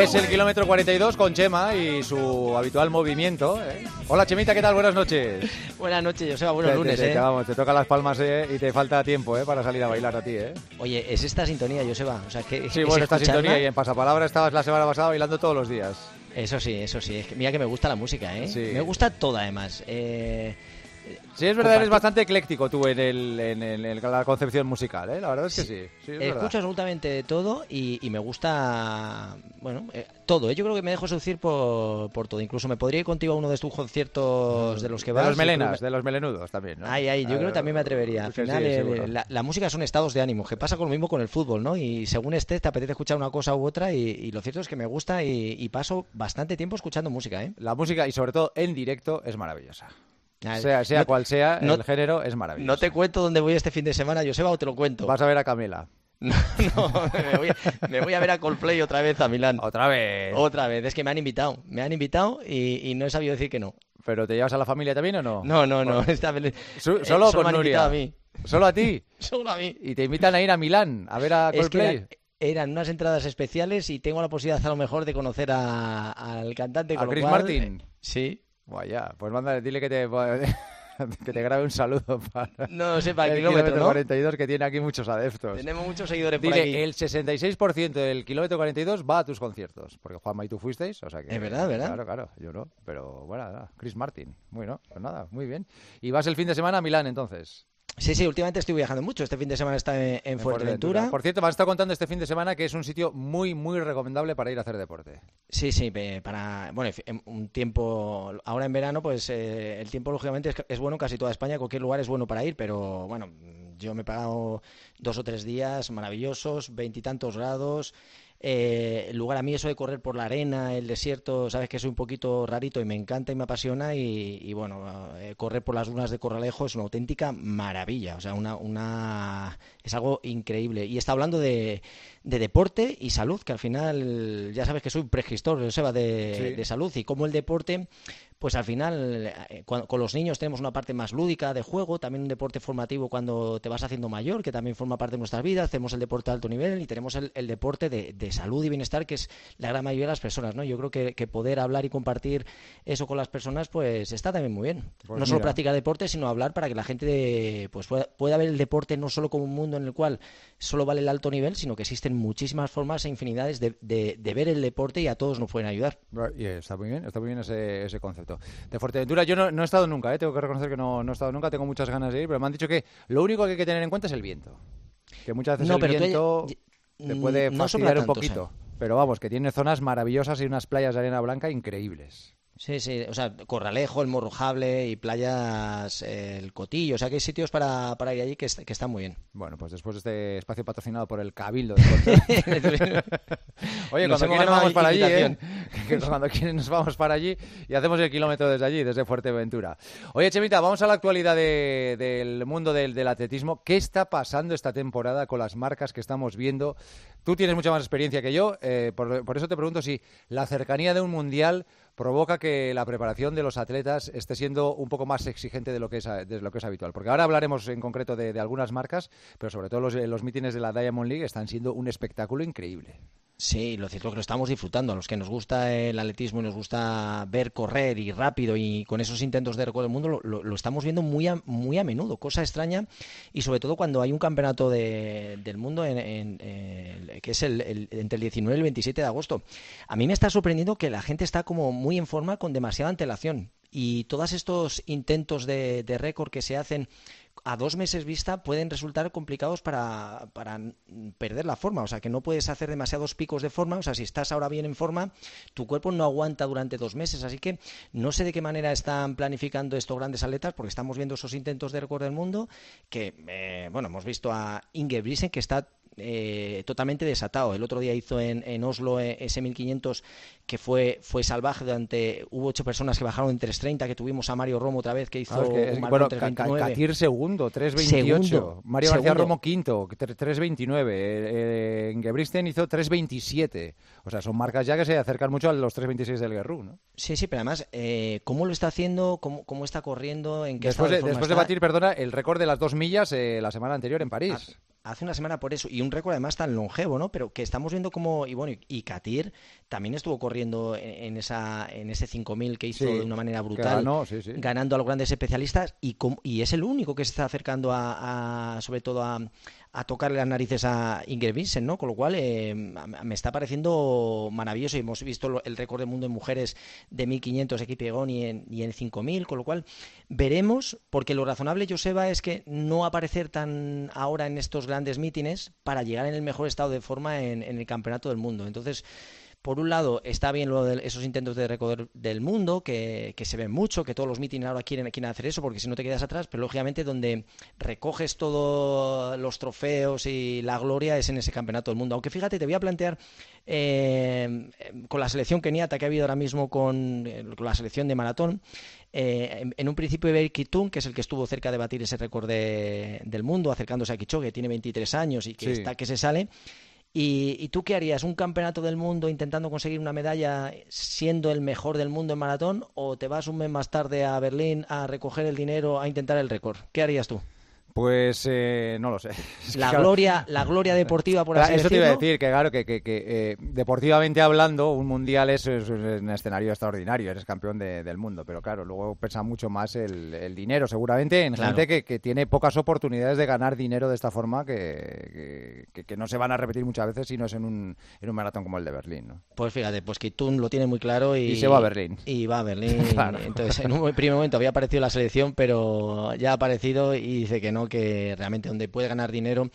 Es el kilómetro 42 con Chema y su habitual movimiento. ¿eh? Hola Chemita, ¿qué tal? Buenas noches. Buenas noches, Joseba. Buenos Te- lunes, te, ¿eh? te- vamos, te toca las palmas ¿eh? y te falta tiempo ¿eh? para salir a bailar a ti. ¿eh? Oye, es esta sintonía, Joseba. O sea, que Sí, bueno, esta sintonía y en Pasapalabra estabas la semana pasada bailando todos los días. Eso sí, eso sí. Es que mira que me gusta la música, ¿eh? Sí. Me gusta toda, además. Eh, Sí, es verdad, eres bastante ecléctico tú en, el, en, el- en la concepción musical, ¿eh? La verdad es que sí. sí, es verdad. Escucho absolutamente de todo y, y me gusta, bueno, eh, todo. ¿eh? Yo creo que me dejo seducir por, por todo. Incluso me podría ir contigo a uno de tus conciertos de los que De vas. los Yo creo melenas, de los melenudos también, ¿no? Ay, ay, yo creo que también me atrevería. Al sí, final, el- seguro. la, la música son estados de ánimo, que pasa con lo mismo con el fútbol, ¿no? Y según estés, te apetece escuchar una cosa u otra, y, y lo cierto es que me gusta y, y paso bastante tiempo escuchando música, ¿eh? La música y sobre todo en directo es maravillosa. Sea, sea no- cual sea, no- el género es maravilloso. No te cuento dónde voy este fin de semana, Joseba, o te lo cuento. Vas a ver a Camila. No, no, me voy, a, me voy a ver a Coldplay otra vez a Milán. Otra vez. Otra vez, es que me han invitado. Me han invitado y, y no he sabido decir que no. ¿Pero te llevas a la familia también o no? No, no, no. Esta vez, Su- eh, solo con han Nuria. a mí. ¿Solo a ti? Solo a mí. Y te invitan a ir a Milán a ver a Es que Coldplay. eran, unas entradas especiales y tengo la posibilidad a lo mejor de conocer a- al cantante. ¿A con lo Chris cual, Martin? eh, Sí. Vaya, pues mándale, dile que te, que te grabe un saludo para No sé, para el el kilómetro, kilómetro ¿no? 42 que tiene aquí muchos adeptos. Tenemos muchos seguidores por Dile, aquí. el 66% del kilómetro 42 va a tus conciertos. Porque Juanma y tú fuisteis, o sea que... Es verdad, ¿verdad? Claro, claro, yo no. Pero bueno, nada, Chris Martin. Bueno, pues nada, muy bien. Y vas el fin de semana a Milán, entonces. Sí, sí, últimamente estoy viajando mucho. Este fin de semana está en, en Fuerteventura. Por cierto, me has estado contando este fin de semana que es un sitio muy, muy recomendable para ir a hacer deporte. Sí, sí, para, bueno, en un tiempo, ahora en verano, pues eh, el tiempo lógicamente es, es bueno en casi toda España, cualquier lugar es bueno para ir, pero bueno, yo me he pagado dos o tres días maravillosos, veintitantos grados. Eh, lugar a mí eso de correr por la arena, el desierto, sabes que soy un poquito rarito y me encanta y me apasiona y, y bueno, eh, correr por las dunas de Corralejo es una auténtica maravilla, o sea, una, una es algo increíble. Y está hablando de, de deporte y salud, que al final ya sabes que soy un pregestor, Joseba, de, Sí. de salud y cómo el deporte, pues al final eh, con los niños tenemos una parte más lúdica de juego, también un deporte formativo cuando te vas haciendo mayor, que también forma parte de nuestras vidas, tenemos el deporte de alto nivel y tenemos el, el deporte de, de salud y bienestar, que es la gran mayoría de las personas, ¿no? Yo creo que, que poder hablar y compartir eso con las personas, pues está también muy bien. Pues no solo practicar deporte, sino hablar para que la gente pues pueda, pueda ver el deporte no solo como un mundo en el cual solo vale el alto nivel, sino que existen muchísimas formas e infinidades de, de- de ver el deporte y a todos nos pueden ayudar. Y está muy bien, está muy bien ese, ese concepto. De Fuerteventura yo no, no he estado nunca, ¿eh? tengo que reconocer que no, no he estado nunca, tengo muchas ganas de ir, pero me han dicho que lo único que hay que tener en cuenta es el viento. Que muchas veces No, el pero viento te puede no fastidiar un poquito. Pero vamos, que tiene zonas maravillosas y unas playas de arena blanca increíbles. Sí, sí, o sea, Corralejo, el Morrojable y playas, eh, el Cotillo, o sea que hay sitios para, para ir allí que, est- que están muy bien. Bueno, pues después de este espacio patrocinado por el Cabildo de. Oye, Nos cuando ganado vamos para allí, ¿eh? Que cuando quieren nos vamos para allí y hacemos el kilómetro desde allí, desde Fuerteventura. Oye, Chemita, vamos a la actualidad de- del mundo del, del atletismo. ¿Qué está pasando esta temporada con las marcas que estamos viendo? Tú tienes mucha más experiencia que yo, eh, por, por eso te pregunto si la cercanía de un mundial provoca que la preparación de los atletas esté siendo un poco más exigente de lo que es, de lo que es habitual. Porque ahora hablaremos en concreto de, algunas marcas, pero sobre todo los, los mítines de la Diamond League están siendo un espectáculo increíble. Sí, lo cierto es que lo estamos disfrutando. A los que nos gusta el atletismo y nos gusta ver correr y rápido y con esos intentos de récord del mundo, lo, estamos viendo muy a, muy a menudo, cosa extraña. Y sobre todo cuando hay un campeonato de- del mundo en, que es el, el- entre el 19 y el 27 de agosto. A mí me está sorprendiendo que la gente está como muy en forma con demasiada antelación. Y todos estos intentos de, récord que se hacen a dos meses vista pueden resultar complicados para, para perder la forma. O sea, que no puedes hacer demasiados picos de forma. O sea, si estás ahora bien en forma, tu cuerpo no aguanta durante dos meses. Así que no sé de qué manera están planificando estos grandes atletas, porque estamos viendo esos intentos de récord del mundo que, eh, bueno, hemos visto a Inge Brisen que está eh, totalmente desatado. El otro día hizo en, en Oslo eh, ese 1500 que fue, fue salvaje durante... Hubo ocho personas que bajaron en 3.30, que tuvimos a Mario Romo otra vez, que hizo es que, un bueno, en Ca- Ca- 3.29. Katir segundo, 3.28. Segundo, Mario García segundo. Romo quinto, tre- 3.29. Eh, eh, Gebristen hizo 3.27. O sea, son marcas ya que se acercan mucho a los 3.26 del Guerrú, ¿no? Sí, sí, pero además, eh, ¿cómo lo está haciendo? ¿Cómo, cómo está corriendo? ¿En qué Después de, después de batir, perdona, el récord de las dos millas la semana anterior en París. Hace una semana por eso, y un récord además tan longevo, ¿no? Pero que estamos viendo como, y bueno, y Katir también estuvo corriendo en, esa, en ese 5000 que hizo de una manera brutal, ganando a los grandes especialistas, y, y es el único que se está acercando a sobre todo a, a tocarle las narices a Ingrid Vincent, ¿no? Con lo cual eh, me está pareciendo maravilloso y hemos visto el récord del mundo en mujeres de 1500 equipegón y en, y en 5000, con lo cual veremos, porque lo razonable, Joseba, es que no aparecer tan ahora en estos grandes mítines para llegar en el mejor estado de forma en, en el campeonato del mundo. Entonces, por un lado, está bien lo de esos intentos de récord del mundo, que, se ven mucho, que todos los mítines ahora quieren, quieren hacer eso, porque si no te quedas atrás, pero lógicamente donde recoges todos los trofeos y la gloria es en ese campeonato del mundo. Aunque fíjate, te voy a plantear eh, con la selección keniata que ha habido ahora mismo con, eh, la selección de maratón, eh, en, un principio Iber Kitun, que es el que estuvo cerca de batir ese récord del mundo, acercándose a Kichogue, tiene 23 años y que está que se sale. ¿Y, tú qué harías? ¿Un campeonato del mundo intentando conseguir una medalla siendo el mejor del mundo en maratón? ¿O te vas un mes más tarde a Berlín a recoger el dinero a intentar el récord? ¿Qué harías tú? Pues eh, no lo sé. la gloria, la gloria deportiva por así Eso te iba a decir que claro que, que, eh, deportivamente hablando un mundial es, un escenario extraordinario, eres campeón del mundo, pero claro luego pesa mucho más el, dinero seguramente en gente que, tiene pocas oportunidades de ganar dinero de esta forma que, no se van a repetir muchas veces si no es en un, en un maratón como el de Berlín. ¿no? Pues fíjate, pues Kitun lo tiene muy claro y, se va a Berlín. Y va a Berlín. Entonces en un primer momento había aparecido la selección, pero ya ha aparecido y dice que no que realmente donde puede ganar dinero.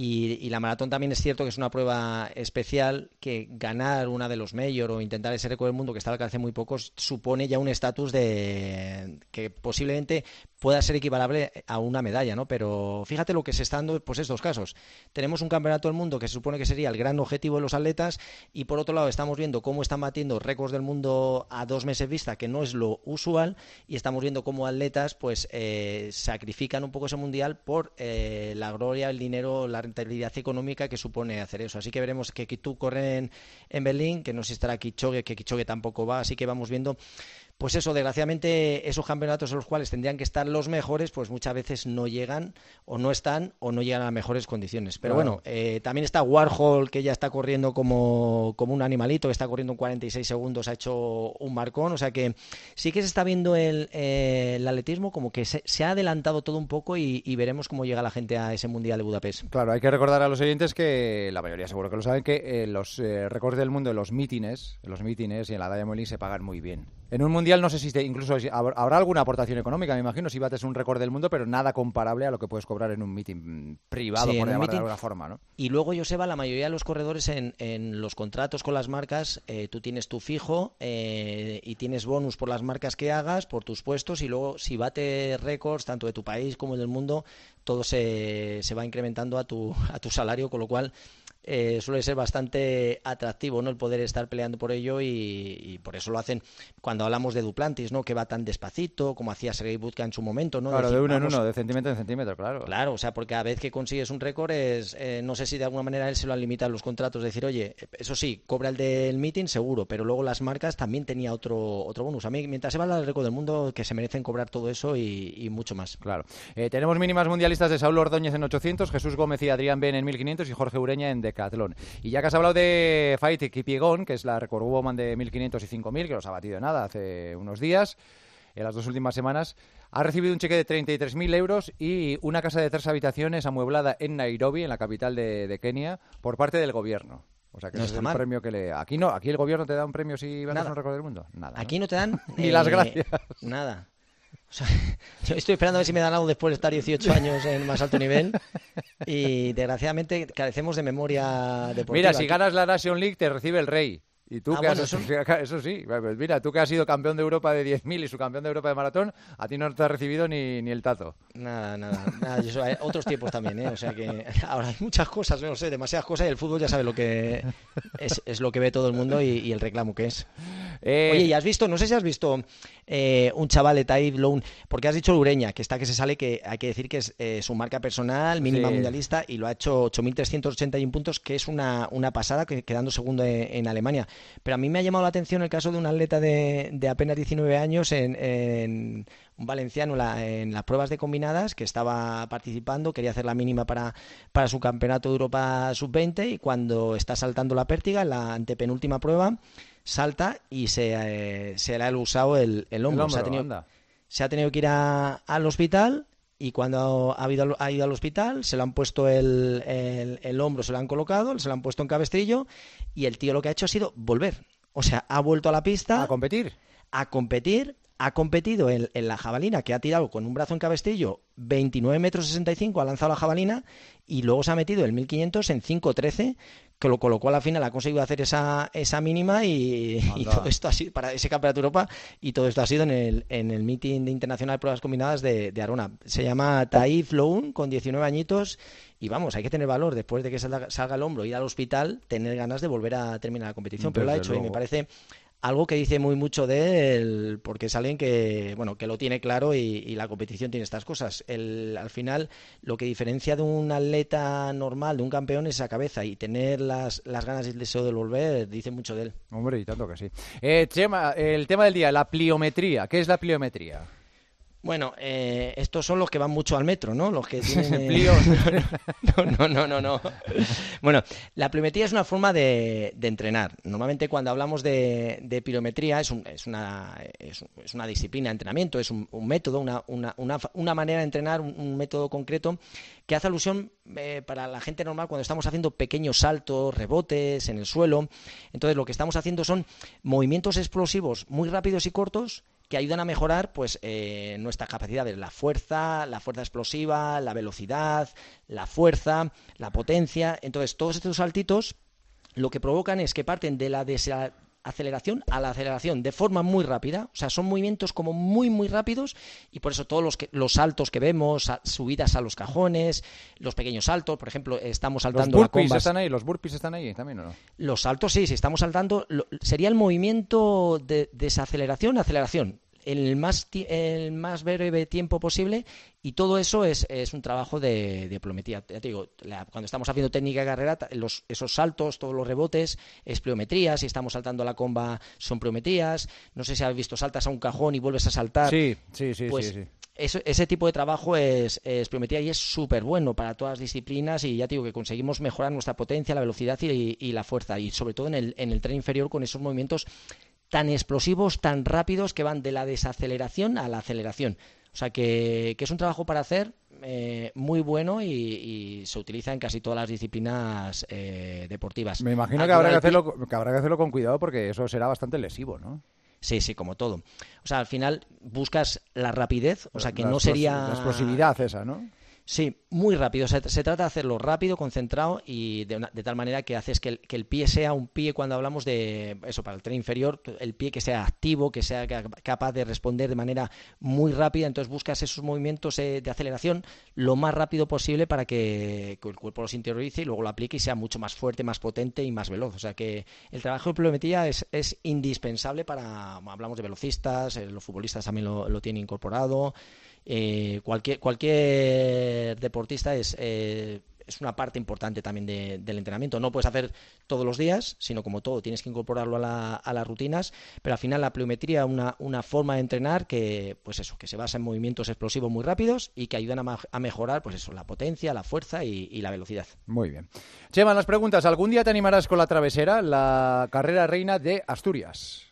Y, la maratón también es cierto que es una prueba especial que ganar una de los mayor o intentar ese récord del mundo que está al muy pocos supone ya un estatus de que posiblemente pueda ser equivalable a una medalla, ¿no? Pero fíjate lo que se está dando pues estos casos. Tenemos un campeonato del mundo que se supone que sería el gran objetivo de los atletas y por otro lado estamos viendo cómo están batiendo récords del mundo a dos meses vista, que no es lo usual, y estamos viendo cómo atletas pues eh, sacrifican un poco ese mundial por eh, la gloria, el dinero, la rentabilidad económica que supone hacer eso. Así que veremos que tú corren en, Berlín, que no si estará Kichogue, que Kichogue tampoco va, así que vamos viendo pues eso, desgraciadamente, esos campeonatos en los cuales tendrían que estar los mejores, pues muchas veces no llegan o no están o no llegan a mejores condiciones. Pero bueno, eh, también está Warhol, que ya está corriendo como, como un animalito, que está corriendo en 46 segundos, ha hecho un marcón. O sea que sí que se está viendo el, eh, atletismo como que se, ha adelantado todo un poco y, veremos cómo llega la gente a ese Mundial de Budapest. Claro, hay que recordar a los oyentes que la mayoría seguro que lo saben, que eh, los récords del mundo de los mítines, los mítines y en la Diamond League se pagan muy bien. En un mundial no sé si incluso habrá alguna aportación económica, me imagino, si bates un récord del mundo, pero nada comparable a lo que puedes cobrar en un meeting privado, por llamarlo de alguna forma, ¿no? Y luego, Joseba, la mayoría de los corredores en, los contratos con las marcas, eh, tú tienes tu fijo eh, y tienes bonus por las marcas que hagas, por tus puestos, y luego si bate récords, tanto de tu país como del mundo, todo se, se va incrementando a tu, a tu salario, con lo cual eh, suele ser bastante atractivo no el poder estar peleando por ello y, por eso lo hacen cuando hablamos de Duplantis no que va tan despacito como hacía Sergei Budka en su momento no claro de, uno en uno de centímetro en centímetro claro. Claro o sea porque a vez que consigues un récord es eh, no sé si de alguna manera él se lo han limitado los contratos decir oye eso sí cobra el del meeting seguro pero luego las marcas también tenía otro otro bonus. A mí mientras se va al récord del mundo que se merecen cobrar todo eso y, mucho más. Claro. Eh, tenemos mínimas mundialistas de Saulo Ordóñez en 800 Jesús Gómez y Adrián Ben en 1500 y Jorge Ureña en y ya que has hablado de Fight Kipiegón, que es la record woman de 1500 y 5000, que los ha batido nada hace unos días, en las dos últimas semanas, ha recibido un cheque de 33.000 euros y una casa de tres habitaciones amueblada en Nairobi, en la capital de, Kenia, por parte del gobierno. O sea que es un premio que le. Aquí no, aquí el gobierno te da un premio si vas a un récord del mundo. Nada. Aquí no te dan. Ni las eh, gracias. Nada. O sea, yo estoy esperando a ver si me dan algo después de estar 18 años en más alto nivel y desgraciadamente carecemos de memoria deportiva. Mira, si ganas la Nation League te recibe el rey. Y tú ah, que has, eso... sí, mira, tú que has sido campeón de Europa de 10.000 y su campeón de Europa de maratón, a ti no te ha recibido ni, ni el tato. Nada, nada, nada yo soy, otros tiempos también, ¿eh? O sea que ahora hay muchas cosas, no sé, demasiadas cosas y el fútbol ya sabe lo que es, es lo que ve todo el mundo y, el reclamo que es. Eh, Oye, ¿y has visto, no sé si has visto eh, un chaval de Type Loan, porque has dicho Lureña, que está que se sale, que hay que decir que es eh, su marca personal, mínima mundialista, y lo ha hecho 8.381 puntos, que es una, una pasada, quedando segundo en Alemania. Pero a mí me ha llamado la atención el caso de un atleta de, apenas 19 años en, un valenciano en, las pruebas de combinadas que estaba participando, quería hacer la mínima para, para su campeonato de Europa sub-20 y cuando está saltando la pértiga, en la antepenúltima prueba, salta y se, eh, se le ha usado el, hombro. se, ha tenido, se, ha tenido, que ir al hospital y cuando ha, ido, ha ido al hospital se le han puesto el, el, hombro, se lo han colocado, se lo han puesto en cabestrillo y el tío lo que ha hecho ha sido volver. O sea, ha vuelto a la pista. A competir. A competir. Ha competido en, la jabalina, que ha tirado con un brazo en cabestillo 29 metros 65, ha lanzado la jabalina y luego se ha metido el 1500 en 5.13 que lo colocó a la final, ha conseguido hacer esa, esa mínima y, todo esto ha sido para ese campeonato de Europa y todo esto ha sido en el, en el meeting de internacional de pruebas combinadas de, de Arona. Se llama Taif Loun, con 19 añitos y vamos, hay que tener valor después de que salga, salga el hombro, ir al hospital, tener ganas de volver a terminar la competición, pero lo ha hecho y me parece algo que dice muy mucho de él, porque es alguien que, bueno, que lo tiene claro y, la competición tiene estas cosas. El, al final, lo que diferencia de un atleta normal, de un campeón, es esa cabeza y tener las, las ganas y el deseo de volver, dice mucho de él. Hombre, y tanto que sí. Eh, Chema, el tema del día, la pliometría. ¿Qué es la pliometría? Bueno, eh, estos son los que van mucho al metro, ¿no? Los que tienen... Eh... no, no, no, no, Bueno, la pliometría es una forma de, entrenar. Normalmente cuando hablamos de, de pirometría es, es, una, es, una disciplina de entrenamiento, es un, método, una, una, una, manera de entrenar, un, método concreto que hace alusión eh, para la gente normal cuando estamos haciendo pequeños saltos, rebotes en el suelo. Entonces lo que estamos haciendo son movimientos explosivos muy rápidos y cortos que ayudan a mejorar pues eh, nuestras capacidades, la fuerza, la fuerza explosiva, la velocidad, la fuerza, la potencia. Entonces, todos estos saltitos lo que provocan es que parten de la aceleración a la aceleración de forma muy rápida, o sea, son movimientos como muy muy rápidos y por eso todos los los saltos que vemos, subidas a los cajones, los pequeños saltos, por ejemplo, estamos saltando los burpees están ahí, los burpees están ahí también o no? Los saltos sí, si estamos saltando sería el movimiento de desaceleración, aceleración el más, el más breve tiempo posible y todo eso es, es un trabajo de, de pliometría. Ya te digo, cuando estamos haciendo técnica de carrera, los, esos saltos, todos los rebotes, es pliometría. Si estamos saltando la comba, son pliometrías. No sé si has visto, saltas a un cajón y vuelves a saltar. Sí, sí, sí, pues sí, ese tipo de trabajo es, es pliometría y es súper bueno para todas las disciplinas y ya te digo que conseguimos mejorar nuestra potencia, la velocidad y, y la fuerza y sobre todo en el, en el tren inferior con esos movimientos tan explosivos, tan rápidos que van de la desaceleración a la aceleración. O sea que, es un trabajo para hacer eh, muy bueno y, se utiliza en casi todas las disciplinas eh, deportivas. Me imagino que habrá que, hacerlo, que habrá que hacerlo con cuidado porque eso será bastante lesivo, ¿no? Sí, sí, como todo. O sea, al final buscas la rapidez, o sea, que no sería... La explosividad esa, ¿no? Sí, muy rápido. Se, trata de hacerlo rápido, concentrado y de, tal manera que haces que el, pie sea un pie cuando hablamos de eso, para el tren inferior, el pie que sea activo, que sea capaz de responder de manera muy rápida. Entonces buscas esos movimientos eh, de aceleración lo más rápido posible para que, el cuerpo los interiorice y luego lo aplique y sea mucho más fuerte, más potente y más veloz. O sea que el trabajo de pliometría es, es indispensable para, hablamos de velocistas, eh, los futbolistas también lo tienen incorporado. Eh, cualquier, cualquier deportista es, eh, es una parte importante también del entrenamiento. No puedes hacer todos los días, sino como todo, tienes que incorporarlo a, a las rutinas, pero al final la pliometría es una, una, forma de entrenar que, pues eso, que se basa en movimientos explosivos muy rápidos y que ayudan a, mejorar, pues eso, la potencia, la fuerza y, la velocidad. Muy bien. Chema, las preguntas. ¿Algún día te animarás con la travesera, la carrera reina de Asturias?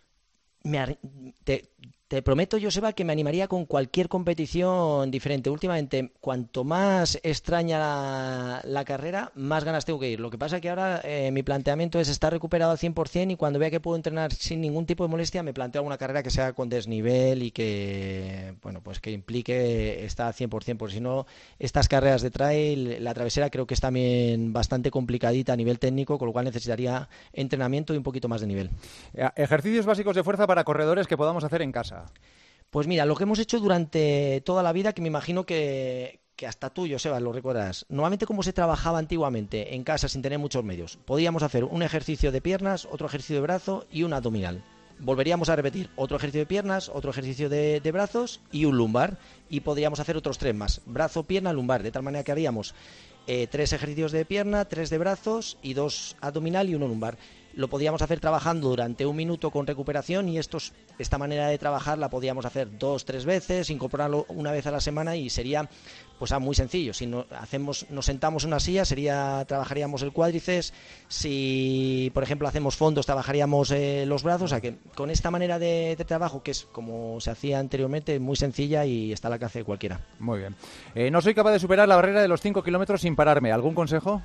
Me, te, te prometo, Joseba, que me animaría con cualquier competición diferente. Últimamente, cuanto más extraña la, carrera, más ganas tengo que ir. Lo que pasa es que ahora eh, mi planteamiento es estar recuperado al 100% y cuando vea que puedo entrenar sin ningún tipo de molestia, me planteo alguna carrera que sea con desnivel y que, bueno, pues que implique estar al 100%, porque si no, estas carreras de trail, la travesera creo que es también bastante complicadita a nivel técnico, con lo cual necesitaría entrenamiento y un poquito más de nivel. Eh, ejercicios básicos de fuerza para corredores que podamos hacer en casa. Pues mira, lo que hemos hecho durante toda la vida, que me imagino que, hasta tú, Joseba, lo recuerdas. Normalmente, como se trabajaba antiguamente en casa sin tener muchos medios, podíamos hacer un ejercicio de piernas, otro ejercicio de brazo y un abdominal. Volveríamos a repetir otro ejercicio de piernas, otro ejercicio de, brazos y un lumbar. Y podríamos hacer otros tres más: brazo, pierna, lumbar. De tal manera que haríamos eh, tres ejercicios de pierna, tres de brazos y dos abdominal y uno lumbar lo podíamos hacer trabajando durante un minuto con recuperación y estos, esta manera de trabajar la podíamos hacer dos, tres veces, incorporarlo una vez a la semana y sería pues ah, muy sencillo. Si no, hacemos, nos sentamos en una silla, sería trabajaríamos el cuádriceps. Si, por ejemplo, hacemos fondos, trabajaríamos eh, los brazos. O sea que con esta manera de, de, trabajo, que es como se hacía anteriormente, muy sencilla y está al alcance de cualquiera. Muy bien. Eh, no soy capaz de superar la barrera de los 5 kilómetros sin pararme. ¿Algún consejo?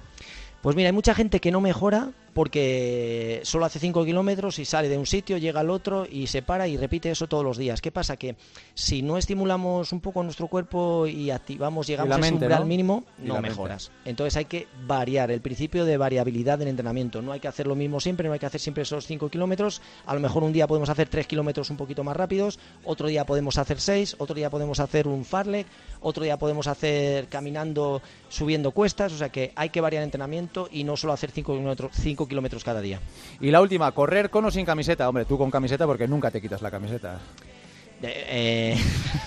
Pues mira, hay mucha gente que no mejora porque solo hace 5 kilómetros y sale de un sitio, llega al otro y se para y repite eso todos los días. ¿Qué pasa? Que si no estimulamos un poco nuestro cuerpo y activamos, llegamos a ese umbral ¿no? mínimo, no mejoras. Mente. Entonces hay que variar, el principio de variabilidad del entrenamiento. No hay que hacer lo mismo siempre, no hay que hacer siempre esos 5 kilómetros. A lo mejor un día podemos hacer 3 kilómetros un poquito más rápidos, otro día podemos hacer 6, otro día podemos hacer un farlek, otro día podemos hacer caminando, subiendo cuestas. O sea que hay que variar el entrenamiento y no solo hacer 5 kilómetros, kilómetros cada día. Y la última, correr con o sin camiseta. Hombre, tú con camiseta porque nunca te quitas la camiseta. Eh,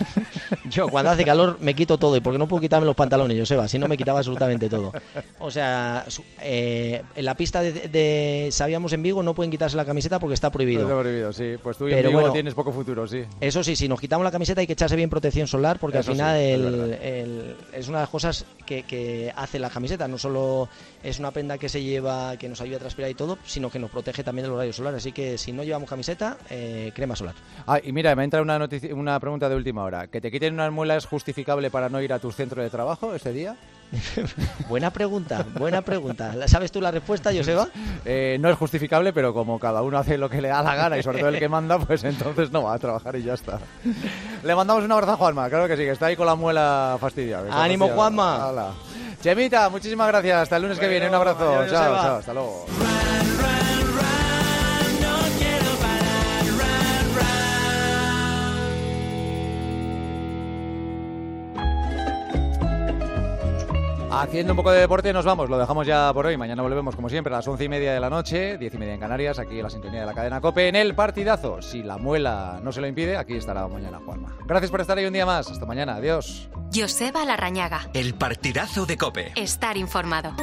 yo cuando hace calor me quito todo y porque no puedo quitarme los pantalones, Joseba, si no me quitaba absolutamente todo. O sea, eh, en la pista de, de, Sabíamos en Vigo no pueden quitarse la camiseta porque está prohibido. Está prohibido, sí. Pues tú Pero Vigo bueno, tienes poco futuro, sí. Eso sí, si nos quitamos la camiseta hay que echarse bien protección solar porque eso al final sí, el, es, el, es, una de las cosas que, que, hace la camiseta. No solo es una prenda que se lleva, que nos ayuda a transpirar y todo, sino que nos protege también del horario solar. Así que si no llevamos camiseta, eh, crema solar. Ah, y mira, me entra una noticia, una pregunta de última hora. ¿Que te quiten unas muelas es justificable para no ir a tu centro de trabajo ese día? buena pregunta, buena pregunta. ¿Sabes tú la respuesta, Joseba? Eh, no es justificable, pero como cada uno hace lo que le da la gana y sobre todo el que manda, pues entonces no va a trabajar y ya está. Le mandamos un abrazo a Juanma, claro que sí, que está ahí con la muela fastidiada. ¡Ánimo, Juanma! Chemita, muchísimas gracias. Hasta el lunes bueno, que viene. Un abrazo. Adiós, chao, chao. Hasta luego. Haciendo un poco de deporte nos vamos, lo dejamos ya por hoy. Mañana volvemos como siempre a las once y media de la noche, diez y media en Canarias, aquí en la sintonía de la cadena COPE, en el partidazo. Si la muela no se lo impide, aquí estará mañana Juanma. Gracias por estar ahí un día más. Hasta mañana. Adiós. Joseba Larrañaga. El partidazo de COPE. Estar informado.